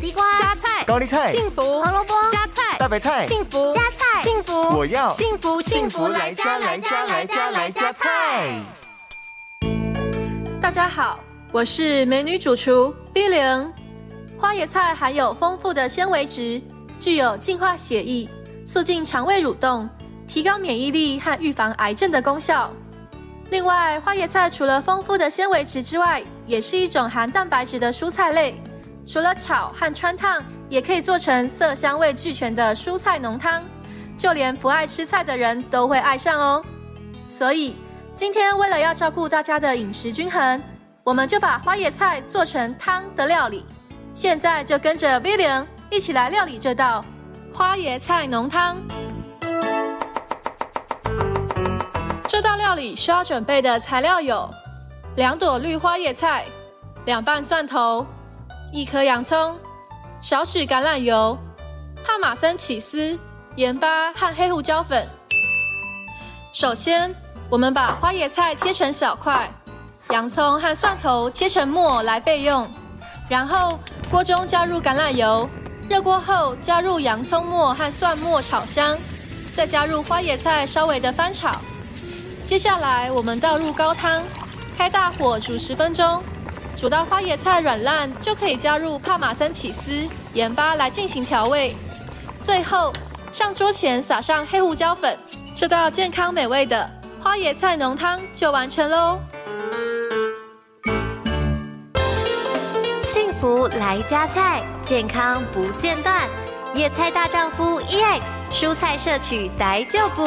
地瓜、加菜、高丽菜、幸福、胡萝卜、加菜、大白菜、幸福、加菜、幸福，我要幸福幸福来加来加来加来加菜。大家好，我是美女主厨 B 零。花椰菜含有丰富的纤维质，具有净化血液、促进肠胃蠕动、提高免疫力和预防癌症的功效。另外，花椰菜除了丰富的纤维质之外，也是一种含蛋白质的蔬菜类。除了炒和汆烫，也可以做成色香味俱全的蔬菜浓汤，就连不爱吃菜的人都会爱上哦。所以，今天为了要照顾大家的饮食均衡，我们就把花椰菜做成汤的料理。现在就跟着 Billion 一起来料理这道花椰菜浓汤。这道料理需要准备的材料有：两朵绿花椰菜、两瓣蒜头、一颗洋葱、少许橄榄油、帕玛森起司、盐巴和黑胡椒粉。首先，我们把花椰菜切成小块，洋葱和蒜头切成末来备用。然后，锅中加入橄榄油，热锅后加入洋葱末和蒜末炒香，再加入花椰菜，稍微的翻炒。接下来，我们倒入高汤，开大火煮十分钟，煮到花椰菜软烂，就可以加入帕玛森起司、盐巴来进行调味。最后，上桌前撒上黑胡椒粉，这道健康美味的花椰菜浓汤就完成喽。幸福来加菜，健康不间断。野菜大丈夫 EX，蔬菜摄取逮就补。